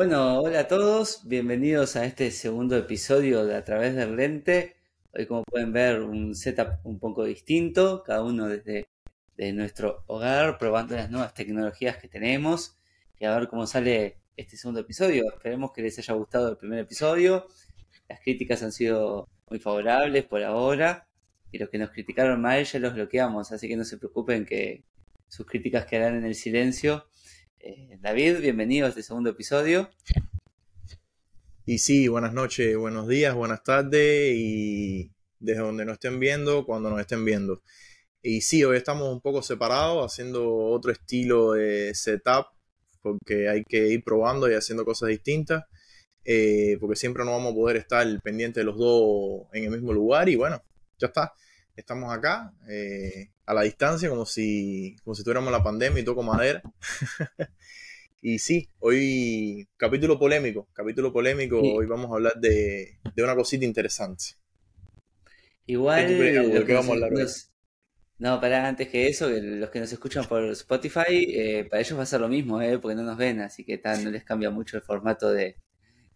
Bueno, hola a todos, bienvenidos a este segundo episodio de A través del lente. Hoy como pueden ver un setup un poco distinto, cada uno desde, nuestro hogar, probando las nuevas tecnologías que tenemos y a ver cómo sale este segundo episodio. Esperemos que les haya gustado el primer episodio. Las críticas han sido muy favorables por ahora y los que nos criticaron mal ya los bloqueamos, así que no se preocupen que sus críticas quedarán en el silencio eh, David, bienvenido a este segundo episodio. Y sí, buenas noches, buenos días, buenas tardes y desde donde nos estén viendo, cuando nos estén viendo. Y sí, hoy estamos un poco separados, haciendo otro estilo de setup, porque hay que ir probando y haciendo cosas distintas, eh, porque siempre no vamos a poder estar pendientes de los dos en el mismo lugar y bueno, ya está. Estamos acá, eh, a la distancia, como si, como si tuviéramos la pandemia y toco madera. y sí, hoy capítulo polémico, capítulo polémico, hoy vamos a hablar de, una cosita interesante. Igual, ¿Qué vamos a hablar no, para antes que eso, los que nos escuchan por Spotify, eh, para ellos va a ser lo mismo, eh, porque no nos ven, así que tal, no les cambia mucho el formato de,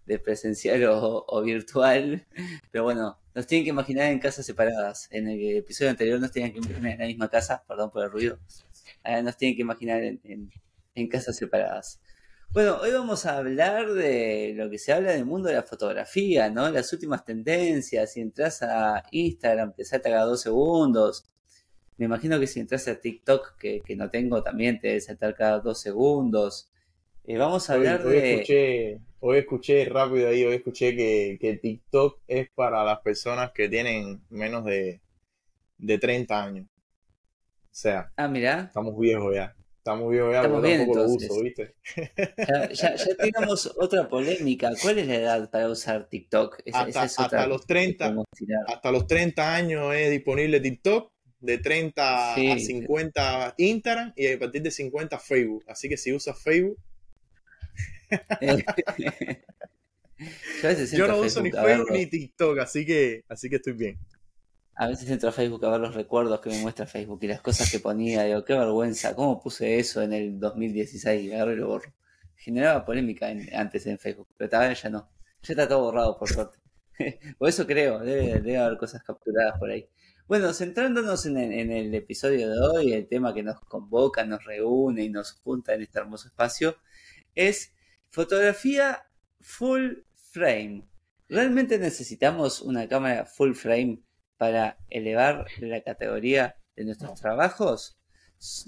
de presencial o, virtual. Pero bueno, nos tienen que imaginar en casas separadas. En el episodio anterior nos tenían que imaginar en la misma casa, perdón por el ruido. Ahora nos tienen que imaginar en, casas separadas. Bueno, hoy vamos a hablar de lo que se habla del mundo de la fotografía, ¿no? Las últimas tendencias. Si entras a Instagram, te salta cada dos segundos. Me imagino que si entras a TikTok, que, que no tengo, también te debe saltar cada dos segundos. Eh, vamos a hablar de. Hoy escuché rápido ahí, hoy escuché que, TikTok es para las personas que tienen menos de, de 30 años. O sea, ah, mira. estamos viejos ya. Estamos viejos ya, estamos bien, lo uso, ¿viste? Ya, tenemos otra polémica. ¿Cuál es la edad para usar TikTok? hasta, los 30, hasta los 30 años es disponible TikTok, de 30 a 50 Instagram y a partir de 50 Facebook. Así que si usas Facebook, Yo, no uso ni Facebook ni TikTok, así que, así que estoy bien. A veces entro a Facebook a ver los recuerdos que me muestra Facebook y las cosas que ponía. Digo, qué vergüenza, ¿cómo puse eso en el 2016? Agarré lo borro. Generaba polémica antes en Facebook, pero todavía ya no. Ya está todo borrado, por suerte. por eso creo, debe, haber cosas capturadas por ahí. Bueno, centrándonos en en el, episodio de hoy, el tema que nos convoca, nos reúne y nos junta en este hermoso espacio, es Fotografía full frame. ¿Realmente necesitamos una cámara full frame para elevar la categoría de nuestros trabajos?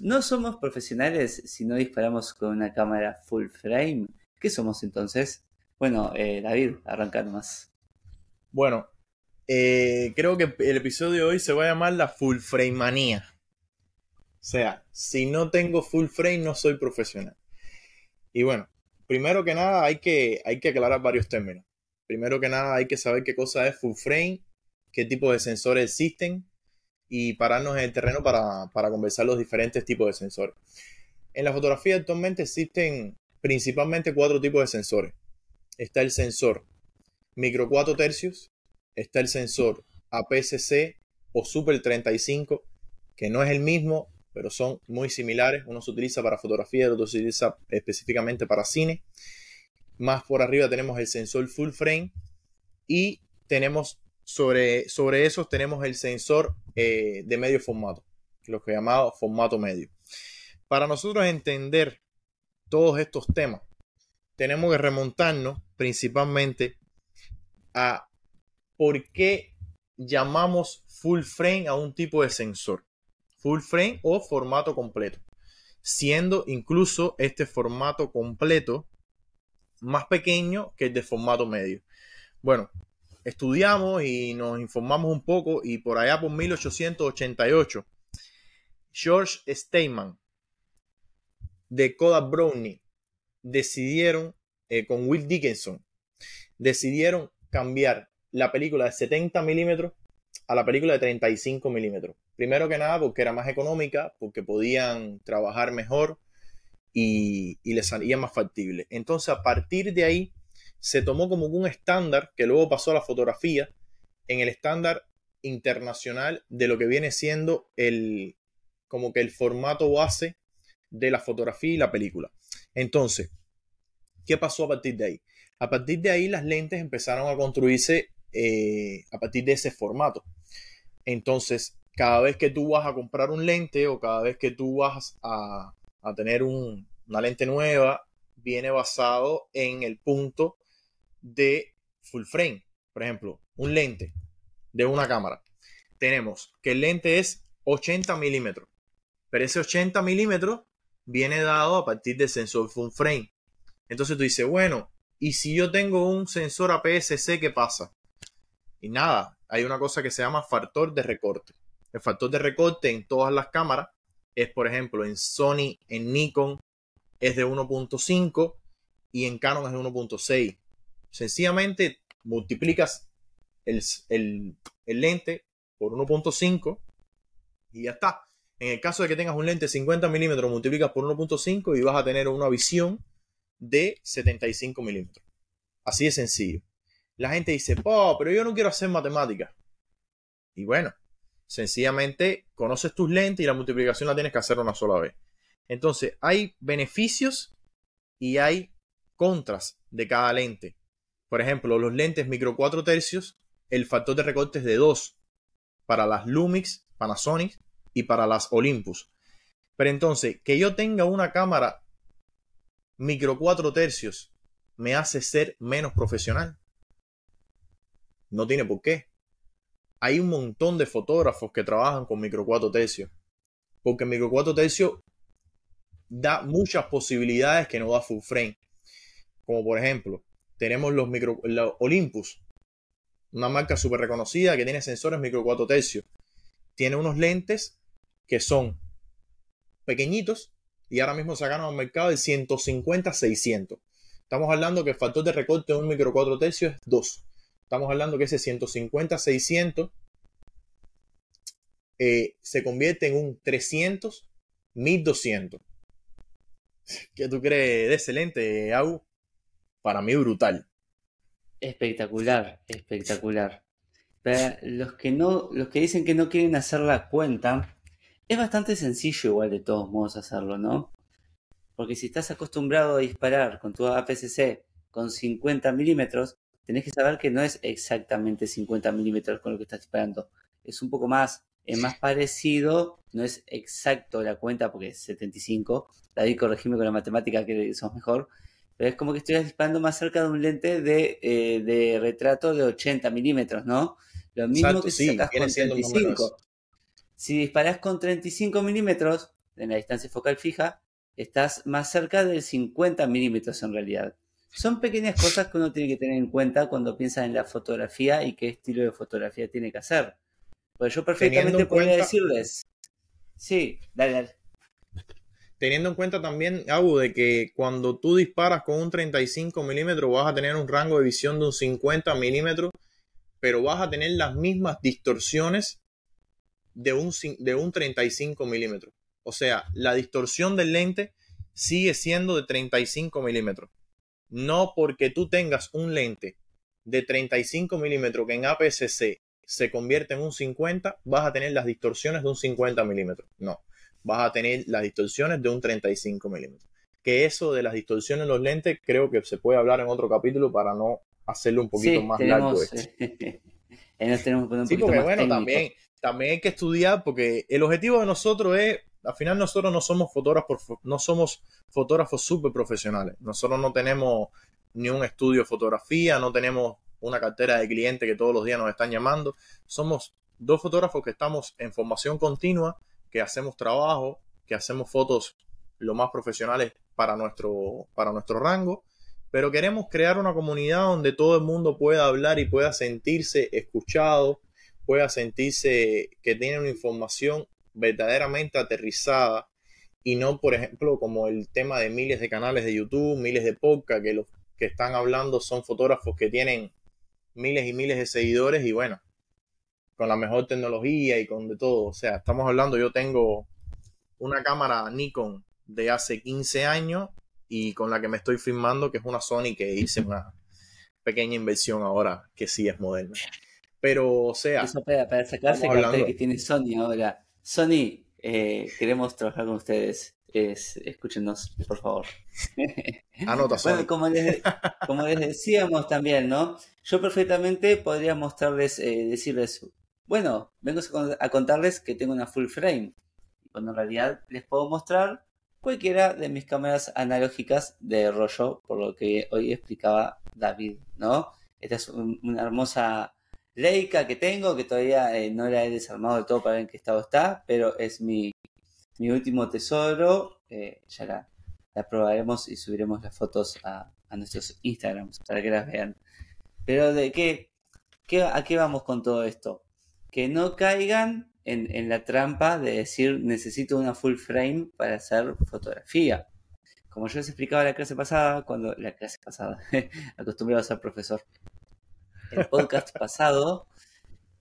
No somos profesionales si no disparamos con una cámara full frame. ¿Qué somos entonces? Bueno, eh, David, arranca más. Bueno, eh, creo que el episodio de hoy se va a llamar la full frame manía. O sea, si no tengo full frame no soy profesional. Y bueno, primero que nada hay que, hay que aclarar varios términos. Primero que nada hay que saber qué cosa es full frame, qué tipo de sensores existen y pararnos en el terreno para, conversar los diferentes tipos de sensores. En la fotografía actualmente existen principalmente cuatro tipos de sensores. Está el sensor micro 4 tercios, está el sensor APS-C o Super 35, que no es el mismo, pero son muy similares. Uno se utiliza para fotografía, el otro se utiliza específicamente para cine. Más por arriba tenemos el sensor full frame y tenemos sobre, sobre esos tenemos el sensor eh, de medio formato, lo que llamado formato medio. Para nosotros entender todos estos temas, tenemos que remontarnos principalmente a por qué llamamos full frame a un tipo de sensor full frame o formato completo, siendo incluso este formato completo más pequeño que el de formato medio. Bueno, estudiamos y nos informamos un poco y por allá por 1888, George Steinman de Kodak Brownie decidieron, eh, con Will Dickinson, decidieron cambiar la película de 70 milímetros a la película de 35 milímetros. Primero que nada porque era más económica, porque podían trabajar mejor y, les salía más factible. Entonces a partir de ahí se tomó como un estándar que luego pasó a la fotografía en el estándar internacional de lo que viene siendo el como que el formato base de la fotografía y la película. Entonces, ¿Qué pasó a partir de ahí? A partir de ahí las lentes empezaron a construirse eh, a partir de ese formato. Entonces, cada vez que tú vas a comprar un lente o cada vez que tú vas a, tener una lente nueva, viene basado en el punto de full frame. Por ejemplo, un lente de una cámara. Tenemos que el lente es 80 milímetros, pero ese 80 milímetros viene dado a partir del sensor full frame. Entonces tú dices, bueno, ¿y si yo tengo un sensor APS-C, qué pasa? Y nada, hay una cosa que se llama factor de recorte. El factor de recorte en todas las cámaras es, por ejemplo, en Sony, en Nikon, es de 1.5 y en Canon es de 1.6. Sencillamente multiplicas el, lente por 1.5 y ya está. En el caso de que tengas un lente 50 milímetros, multiplicas por 1.5 y vas a tener una visión de 75 milímetros. Así de sencillo. La gente dice, oh, pero yo no quiero hacer matemáticas. Y bueno, sencillamente conoces tus lentes y la multiplicación la tienes que hacer una sola vez. Entonces, hay beneficios y hay contras de cada lente. Por ejemplo, los lentes micro 4 tercios, el factor de recorte es de 2 para las Lumix, Panasonic y para las Olympus. Pero entonces, que yo tenga una cámara micro 4 tercios me hace ser menos profesional. No tiene por qué. Hay un montón de fotógrafos que trabajan con micro 4 tercios. Porque micro 4 tercios da muchas posibilidades que no da full frame. Como por ejemplo, tenemos los micro Olympus, una marca súper reconocida que tiene sensores micro 4 tercios. Tiene unos lentes que son pequeñitos y ahora mismo sacaron al mercado de 150-600. Estamos hablando que el factor de recorte de un micro 4 tercios es 2. Estamos hablando que ese 150-600 eh, se convierte en un 300-1200. ¿Qué tú crees de excelente, Au? Para mí brutal. Espectacular, espectacular. Pero los que no, los que dicen que no quieren hacer la cuenta, es bastante sencillo igual de todos modos hacerlo, ¿no? Porque si estás acostumbrado a disparar con tu APS-C con 50 milímetros, tenés que saber que no es exactamente 50 milímetros con lo que estás disparando. Es un poco más, es más parecido, no es exacto la cuenta porque es 75. David, corregime con la matemática que sos mejor pero es como que estoy disparando más cerca de un lente de, eh, retrato de 80 milímetros, ¿no? Lo mismo que si sacas con 35. Si disparas con 35 milímetros en la distancia focal fija, estás más cerca de 50 milímetros en realidad. Son pequeñas cosas que uno tiene que tener en cuenta cuando piensa en la fotografía y qué estilo de fotografía tiene que hacer. Pues yo perfectamente podría decirles. Sí, dale, dale teniendo en cuenta también, Abu, de que cuando tú disparas con un 35 milímetros vas a tener un rango de visión de un 50 milímetros, pero vas a tener las mismas distorsiones de un, de un 35 milímetros. O sea, la distorsión del lente sigue siendo de 35 milímetros. No porque tú tengas un lente de 35 milímetros que en APS-C se convierte en un 50, vas a tener las distorsiones de un 50 milímetros. No vas a tener las distorsiones de un 35 milímetros. Que eso de las distorsiones en los lentes creo que se puede hablar en otro capítulo para no hacerlo un poquito más largo. sí, porque bueno, también, también hay que estudiar porque el objetivo de nosotros es, al final nosotros no somos fotógrafos, no somos fotógrafos súper profesionales. Nosotros no tenemos ni un estudio de fotografía, no tenemos una cartera de clientes que todos los días nos están llamando. Somos dos fotógrafos que estamos en formación continua que hacemos trabajo, que hacemos fotos lo más profesionales para nuestro, para nuestro rango, pero queremos crear una comunidad donde todo el mundo pueda hablar y pueda sentirse escuchado, pueda sentirse que tiene una información verdaderamente aterrizada y no, por ejemplo, como el tema de miles de canales de YouTube, miles de podcast, que los que están hablando son fotógrafos que tienen miles y miles de seguidores y bueno, con la mejor tecnología y con de todo. O sea, estamos hablando, yo tengo una cámara Nikon de hace 15 años y con la que me estoy filmando, que es una Sony que hice una pequeña inversión ahora, que sí es moderna. Pero, o sea... Eso para, para sacarse que tiene Sony ahora. Sony, eh, queremos trabajar con ustedes. es, escúchenos, por favor. Anota, bueno, como les, como les decíamos también, ¿no? Yo perfectamente podría mostrarles, eh, decirles, bueno, vengo a contarles que tengo una full frame. Cuando en realidad les puedo mostrar cualquiera de mis cámaras analógicas de rollo, por lo que hoy explicaba David, ¿no? Esta es una hermosa Leica que tengo, que todavía eh, no la he desarmado del todo para ver en qué estado está, pero es mi, mi último tesoro. Eh, ya la, la, probaremos y subiremos las fotos a, a, nuestros Instagrams para que las vean. Pero de qué, qué, a qué vamos con todo esto? Que no caigan en, en la trampa de decir necesito una full frame para hacer fotografía como yo les explicaba la clase pasada, cuando la clase pasada, acostumbrado a ser profesor, el podcast pasado,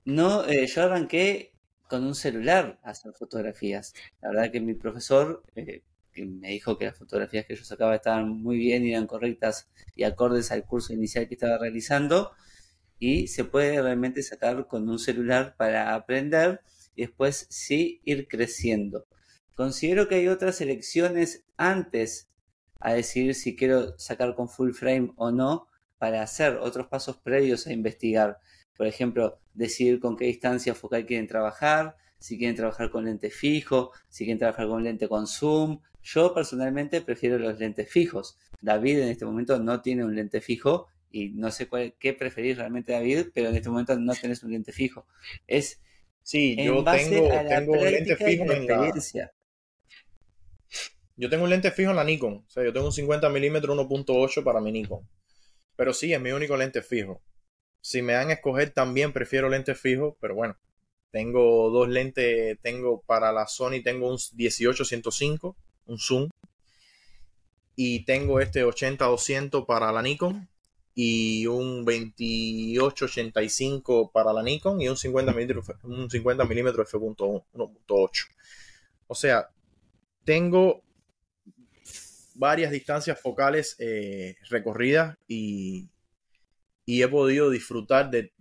no, eh, yo arranqué con un celular a hacer fotografías. La verdad que mi profesor eh, me dijo que las fotografías que yo sacaba estaban muy bien y eran correctas y acordes al curso inicial que estaba realizando. Y se puede realmente sacar con un celular para aprender y después sí ir creciendo. Considero que hay otras elecciones antes a decidir si quiero sacar con full frame o no, para hacer otros pasos previos a investigar. Por ejemplo, decidir con qué distancia focal quieren trabajar, si quieren trabajar con lente fijo, si quieren trabajar con lente con zoom. Yo personalmente prefiero los lentes fijos. David en este momento no tiene un lente fijo y no sé cuál, qué preferís realmente David, pero en este momento no tenés un lente fijo. Es sí, yo tengo, tengo un lente fijo en la experiencia. Yo tengo un lente fijo en la Nikon, o sea, yo tengo un 50 mm 1.8 para mi Nikon. Pero sí, es mi único lente fijo. Si me dan a escoger, también prefiero lentes fijos, pero bueno, tengo dos lentes, tengo para la Sony, tengo un 18-105, un zoom, y tengo este 80-200 para la Nikon, y un 28-85 para la Nikon, y un 50 mm, un 50 mm f.1.8. O sea, tengo varias distancias focales eh, recorridas y, he podido disfrutar de,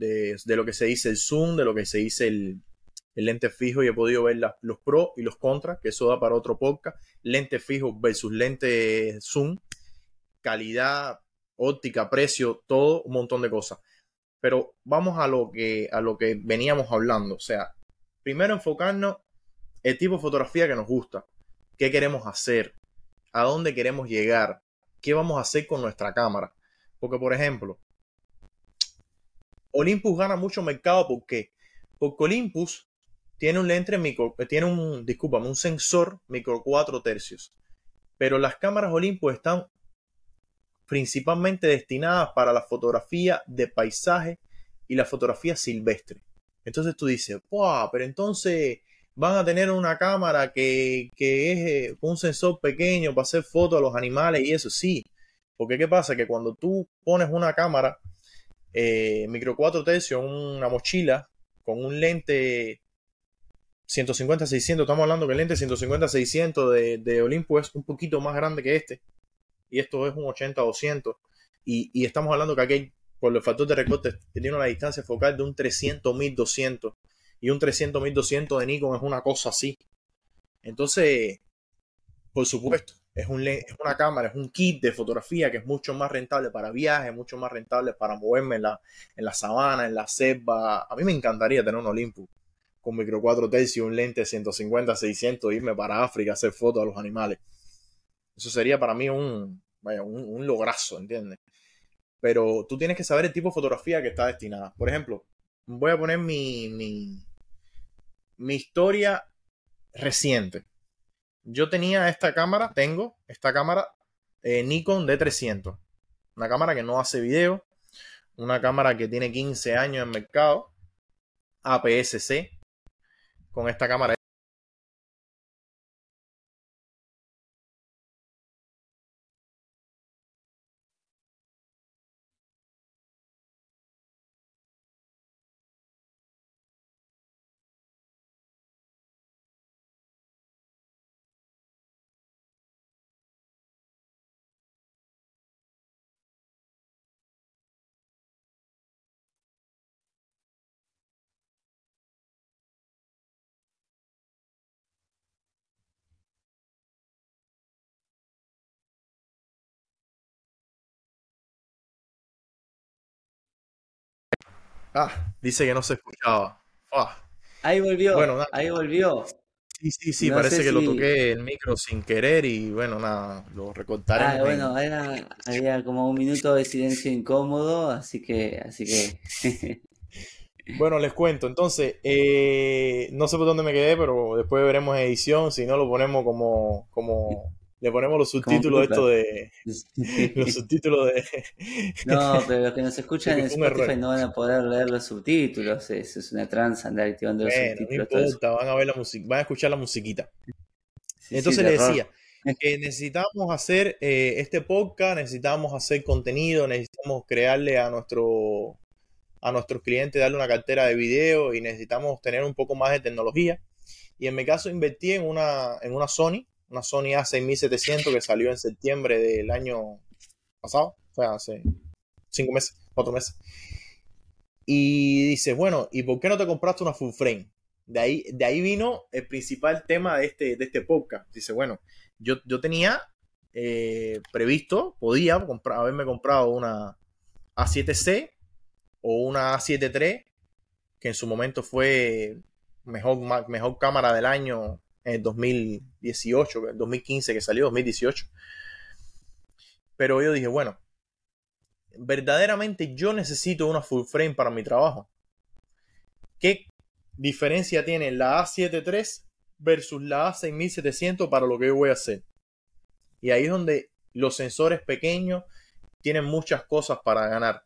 lo que se dice el zoom, de lo que se dice el, lente fijo y he podido ver los pros y los contras, que eso da para otro podcast. Lente fijo versus lente zoom, calidad, óptica, precio, todo, un montón de cosas. Pero vamos a lo que, a lo que veníamos hablando. O sea, primero enfocarnos el tipo de fotografía que nos gusta, qué queremos hacer, a dónde queremos llegar, qué vamos a hacer con nuestra cámara. Porque, por ejemplo, Olympus gana mucho mercado ¿por qué? porque Olympus tiene un lente micro, tiene un, discúlpame, un sensor micro 4 tercios. Pero las cámaras Olympus están principalmente destinadas para la fotografía de paisaje y la fotografía silvestre. Entonces tú dices, ¡Wow! Pero entonces van a tener una cámara que, es eh, un sensor pequeño para hacer fotos a los animales y eso sí. Porque ¿qué pasa? Que cuando tú pones una cámara eh, micro 4 tercios, una mochila con un lente 150-600, estamos hablando que el lente 150-600 de, de Olympus es un poquito más grande que este. Y esto es un 80-200. Y, y, estamos hablando que aquí, por los factores de recorte, tiene una distancia focal de un 300-1200 y un 300-1200 de Nikon es una cosa así. Entonces, por supuesto, es, un, es una cámara, es un kit de fotografía que es mucho más rentable para viajes, mucho más rentable para moverme en la, en la sabana, en la selva. A mí me encantaría tener un Olympus con micro 4 tercios, un lente 150-600, irme para África a hacer fotos a los animales. Eso sería para mí un, vaya, un, lograzo, ¿entiendes? Pero tú tienes que saber el tipo de fotografía que está destinada. Por ejemplo, voy a poner mi, mi historia reciente. Yo tenía esta cámara, tengo esta cámara eh, Nikon D300. Una cámara que no hace video. Una cámara que tiene 15 años en mercado. APS-C. Con esta cámara Ah, dice que no se escuchaba. Ah. Ahí volvió. Bueno, ahí volvió. Sí, sí, sí, parece que lo toqué el micro sin querer y bueno, nada, lo recortaré. Ah, bueno, había como un minuto de silencio incómodo, así que, así que. bueno, les cuento. Entonces, eh, no sé por dónde me quedé, pero después veremos edición. Si no, lo ponemos como, como le ponemos los subtítulos esto de los subtítulos de no pero los que nos escuchan en Spotify no van a poder leer los subtítulos eso es una tranza andar activando los subtítulos no importa, van a ver la música van a escuchar la musiquita. Entonces le decía que necesitamos hacer eh, este podcast necesitamos hacer contenido necesitamos crearle a nuestro a nuestros clientes darle una cartera de video y necesitamos tener un poco más de tecnología. Y en mi caso invertí en una en una Sony una Sony A6700 que salió en septiembre del año pasado, sea, hace cinco meses, cuatro meses. Y dices, bueno, ¿y por qué no te compraste una full frame? De ahí, de ahí vino el principal tema de este, de este podcast. Dice, bueno, yo, yo tenía eh, previsto, podía comprar, haberme comprado una A7C o una A73, que en su momento fue mejor, mejor cámara del año en 2018, 2015 que salió, 2018. Pero yo dije, bueno, verdaderamente yo necesito una full frame para mi trabajo. ¿Qué diferencia tiene la A73 versus la A6700 para lo que yo voy a hacer? Y ahí es donde los sensores pequeños tienen muchas cosas para ganar.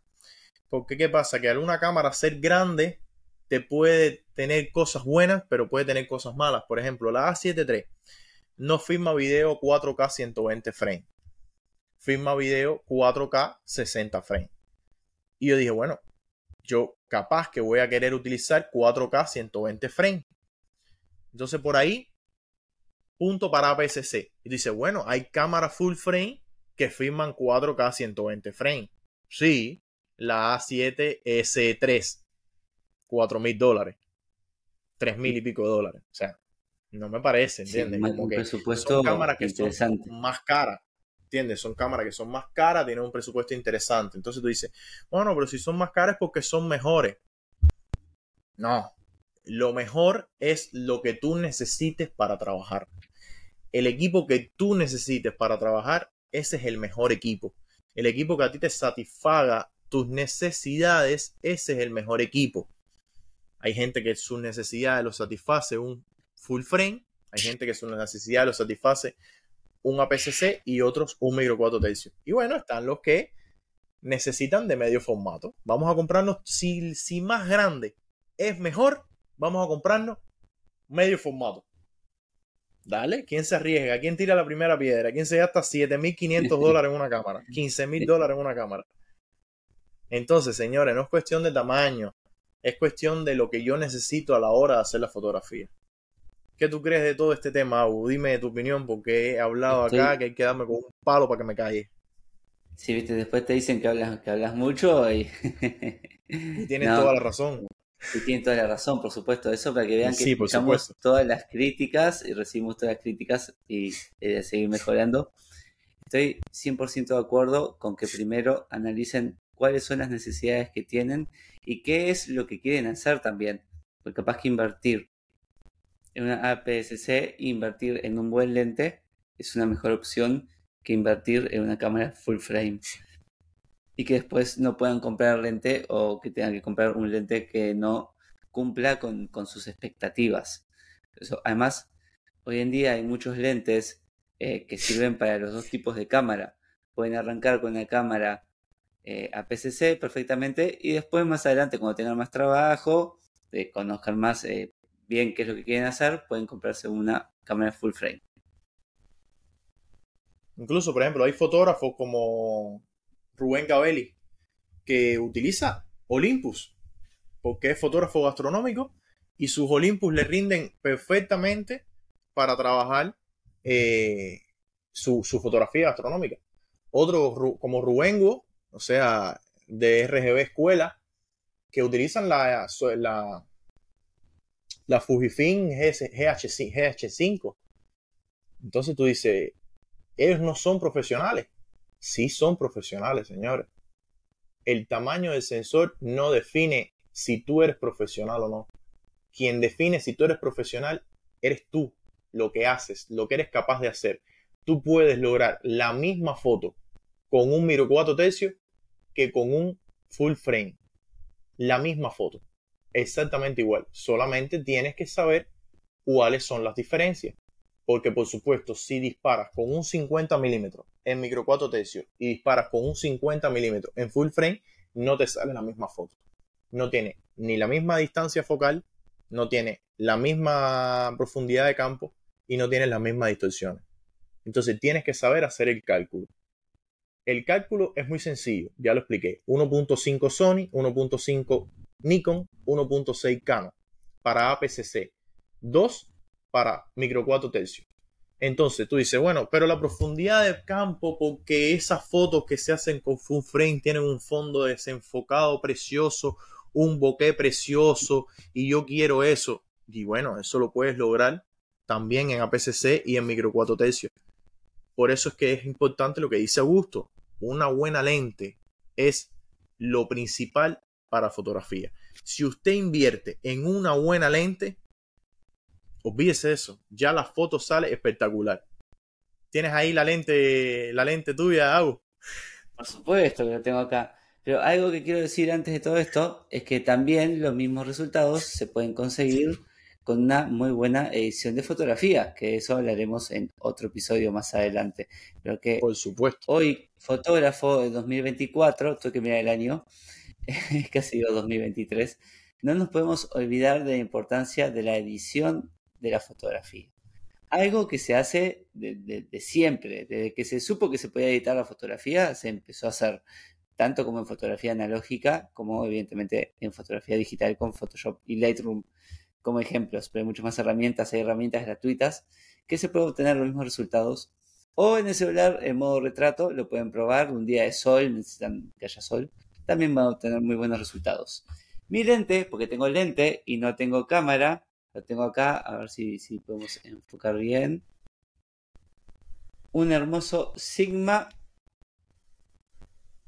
Porque ¿qué pasa? Que al una cámara ser grande te puede tener cosas buenas, pero puede tener cosas malas. Por ejemplo, la A7 III no firma video 4K 120 frames. Firma video 4K 60 frames. Y yo dije, bueno, yo capaz que voy a querer utilizar 4K 120 frames. Entonces por ahí, punto para APS-C. Y dice, bueno, hay cámaras full frame que firman 4K 120 frames. Sí, la A7S3 4 mil dólares, 3 mil y pico de dólares. O sea, no me parece, ¿entiendes? Como que son cámaras que son más caras. ¿Entiendes? Son cámaras que son más caras, tienen un presupuesto interesante. Entonces tú dices, bueno, pero si son más caras es porque son mejores. No. Lo mejor es lo que tú necesites para trabajar. El equipo que tú necesites para trabajar, ese es el mejor equipo. El equipo que a ti te satisfaga tus necesidades, ese es el mejor equipo. Hay gente que sus necesidades lo satisface un full frame, hay gente que sus necesidades lo satisface un APC-C y otros un micro 4 tercios. Y bueno, están los que necesitan de medio formato. Vamos a comprarnos, si, si más grande es mejor, vamos a comprarnos medio formato. Dale, ¿quién se arriesga? ¿Quién tira la primera piedra? ¿Quién se gasta 7.500 dólares en una cámara? 15.000 dólares en una cámara. Entonces, señores, no es cuestión de tamaño, es cuestión de lo que yo necesito a la hora de hacer la fotografía. ¿Qué tú crees de todo este tema, Abu? Dime tu opinión, porque he hablado acá que hay que darme con un palo para que me calle. Sí, viste, después te dicen que hablas, que hablas mucho y... y tienes toda la razón. Y tienen toda la razón, por supuesto, eso para que vean que escuchamos todas las críticas y recibimos todas las críticas y de seguir mejorando. Estoy 100% de acuerdo con que primero analicen cuáles son las necesidades que tienen y qué es lo que quieren hacer también. Porque capaz que invertir en una APS-C, invertir en un buen lente, es una mejor opción que invertir en una cámara full frame. Y que después no puedan comprar lente o que tengan que comprar un lente que no cumpla con, sus expectativas. Además, hoy en día hay muchos lentes eh, que sirven para los dos tipos de cámara. Pueden arrancar con una cámara eh, a PCC perfectamente y después más adelante cuando tengan más trabajo, eh, conozcan más eh, bien qué es lo que quieren hacer, pueden comprarse una cámara full frame. Incluso, por ejemplo, hay fotógrafos como Rubén Gabelli que utiliza Olympus porque es fotógrafo gastronómico y sus Olympus le rinden perfectamente para trabajar su, su, fotografía gastronómica. Otro como Rubengo o sea, de RGB Escuela, que utilizan la, la, la Fujifilm GH, 5 Entonces tú dices, ellos no son profesionales. Sí son profesionales, señores. El tamaño del sensor no define si tú eres profesional o no. Quien define si tú eres profesional eres tú, lo que haces, lo que eres capaz de hacer. Tú puedes lograr la misma foto con un micro 4 tercios que con un full frame. La misma foto. Exactamente igual. Solamente tienes que saber cuáles son las diferencias. Porque por supuesto, si disparas con un 50 milímetros en micro 4 tercios y disparas con un 50 milímetros en full frame, no te sale la misma foto. No tiene ni la misma distancia focal, no tiene la misma profundidad de campo y no tiene las mismas distorsiones. Entonces tienes que saber hacer el cálculo. El cálculo es muy sencillo, ya lo expliqué. 1.5 Sony, 1.5 Nikon, 1.6 Canon para APC-C. 2 para micro 4 tercios. Entonces tú dices, bueno, pero la profundidad del campo, porque esas fotos que se hacen con full frame tienen un fondo desenfocado precioso, un bokeh precioso, y yo quiero eso. Y bueno, eso lo puedes lograr también en APC-C y en micro 4 tercios. Por eso es que es importante lo que dice Augusto. Una buena lente es lo principal para fotografía. Si usted invierte en una buena lente, olvídese eso. Ya la foto sale espectacular. ¿Tienes ahí la lente, la lente tuya, Agu? Por supuesto que lo tengo acá. Pero algo que quiero decir antes de todo esto es que también los mismos resultados se pueden conseguir con una muy buena edición de fotografía, que eso hablaremos en otro episodio más adelante. Que Por supuesto. hoy, fotógrafo de 2024, tengo que mirar el año, que ha sido 2023, no nos podemos olvidar de la importancia de la edición de la fotografía. Algo que se hace de, siempre, desde que se supo que se podía editar la fotografía, se empezó a hacer tanto como en fotografía analógica, como evidentemente en fotografía digital con Photoshop y Lightroom como ejemplos, pero hay muchas más herramientas, hay herramientas gratuitas que se pueden obtener los mismos resultados. O en el celular, en modo retrato, lo pueden probar, un día de sol, necesitan que haya sol, también van a obtener muy buenos resultados. Mi lente, porque tengo lente y no tengo cámara, lo tengo acá, a ver si, si podemos enfocar bien. Un hermoso Sigma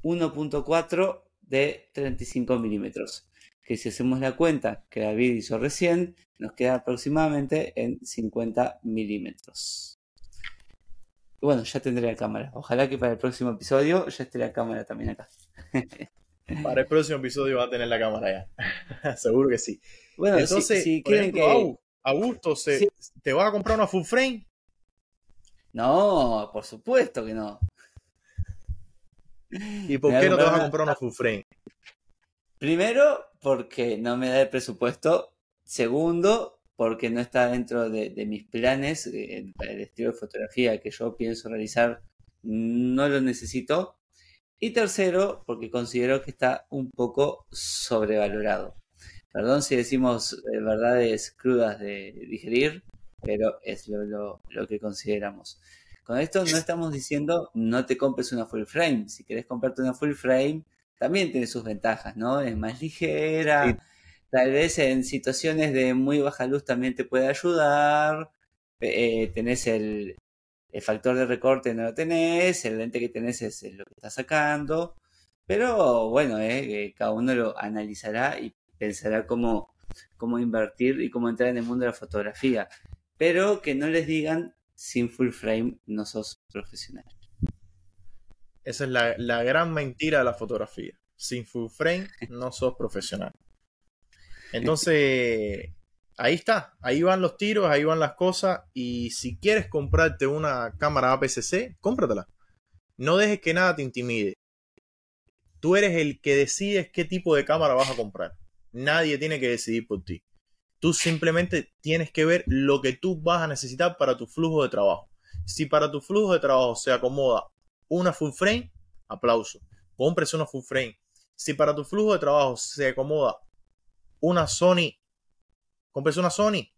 1.4 de 35 milímetros. Que si hacemos la cuenta que David hizo recién, nos queda aproximadamente en 50 milímetros. Bueno, ya tendré la cámara. Ojalá que para el próximo episodio ya esté la cámara también acá. Para el próximo episodio va a tener la cámara ya. Seguro que sí. Bueno, entonces, si, quieren que. Augusto, se, ¿te vas a comprar una full frame? No, por supuesto que no. ¿Y por qué no te vas a comprar una full frame? Primero, porque no me da el presupuesto. Segundo, porque no está dentro de, mis planes. El, el estilo de fotografía que yo pienso realizar no lo necesito. Y tercero, porque considero que está un poco sobrevalorado. Perdón si decimos eh, verdades crudas de digerir, pero es lo, que consideramos. Con esto no estamos diciendo no te compres una full frame. Si querés comprarte una full frame, también tiene sus ventajas, ¿no? Es más ligera. Tal vez en situaciones de muy baja luz también te puede ayudar. Eh, tenés el, el factor de recorte no lo tenés, el lente que tenés es lo que está sacando, pero bueno, eh, cada uno lo analizará y pensará cómo, cómo invertir y cómo entrar en el mundo de la fotografía, pero que no les digan sin full frame no sos profesional. Esa es la, la gran mentira de la fotografía. Sin full frame no sos profesional. Entonces, ahí está, ahí van los tiros, ahí van las cosas. Y si quieres comprarte una cámara APS-C, cómpratela. No dejes que nada te intimide. Tú eres el que decides qué tipo de cámara vas a comprar. Nadie tiene que decidir por ti. Tú simplemente tienes que ver lo que tú vas a necesitar para tu flujo de trabajo. Si para tu flujo de trabajo se acomoda una full frame, aplauso. Compres una full frame. Si para tu flujo de trabajo se acomoda una Sony compres una Sony,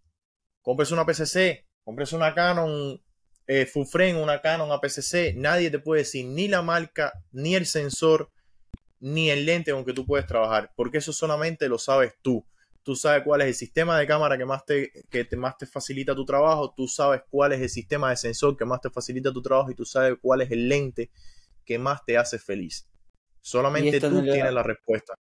compres una PCC, compres una Canon eh, full frame, una Canon APC-C, nadie te puede decir ni la marca, ni el sensor, ni el lente con que tú puedes trabajar, porque eso solamente lo sabes tú. Tú sabes cuál es el sistema de cámara que más te, que te, más te facilita tu trabajo, tú sabes cuál es el sistema de sensor que más te facilita tu trabajo y tú sabes cuál es el lente que más te hace feliz. Solamente tú tienes la respuesta.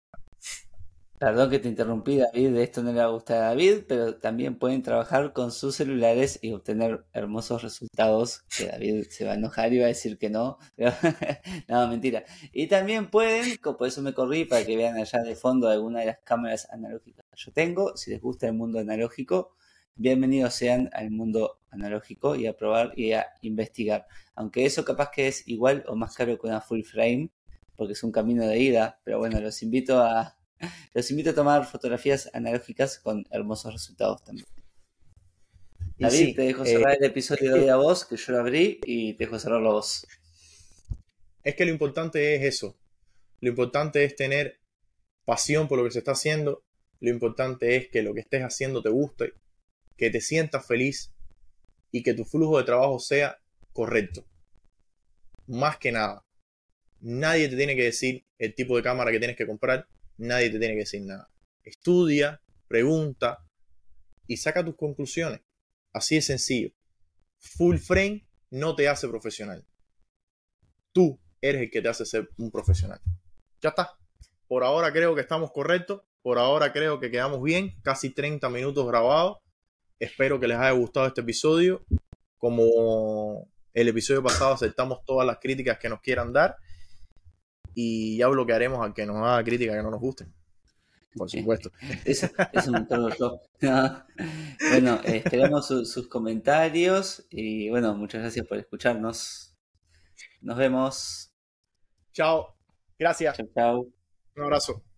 Perdón que te interrumpí, David, de esto no le va a gustar a David, pero también pueden trabajar con sus celulares y obtener hermosos resultados, que David se va a enojar y va a decir que no. no, mentira. Y también pueden, por eso me corrí, para que vean allá de fondo alguna de las cámaras analógicas yo tengo. Si les gusta el mundo analógico, bienvenidos sean al mundo analógico y a probar y a investigar. Aunque eso capaz que es igual o más caro que una full frame, porque es un camino de ida, pero bueno, los invito a los invito a tomar fotografías analógicas con hermosos resultados también. David, te dejo cerrar el episodio de hoy a vos, que yo lo abrí, y te dejo cerrarlo a vos. Es que lo importante es eso. Lo importante es tener pasión por lo que se está haciendo. Lo importante es que lo que estés haciendo te guste, que te sientas feliz y que tu flujo de trabajo sea correcto. Más que nada. Nadie te tiene que decir el tipo de cámara que tienes que comprar nadie te tiene que decir nada. Estudia, pregunta y saca tus conclusiones. Así de sencillo. Full frame no te hace profesional. Tú eres el que te hace ser un profesional. Ya está. Por ahora creo que estamos correctos. Por ahora creo que quedamos bien. Casi 30 minutos grabados. Espero que les haya gustado este episodio. Como el episodio pasado aceptamos todas las críticas que nos quieran dar y ya bloquearemos al que nos haga crítica que no nos guste. Por supuesto. Eso, eso me yo. bueno, esperamos sus comentarios y bueno, muchas gracias por escucharnos. Nos vemos. Chao. Gracias. Chao, chao. Un abrazo.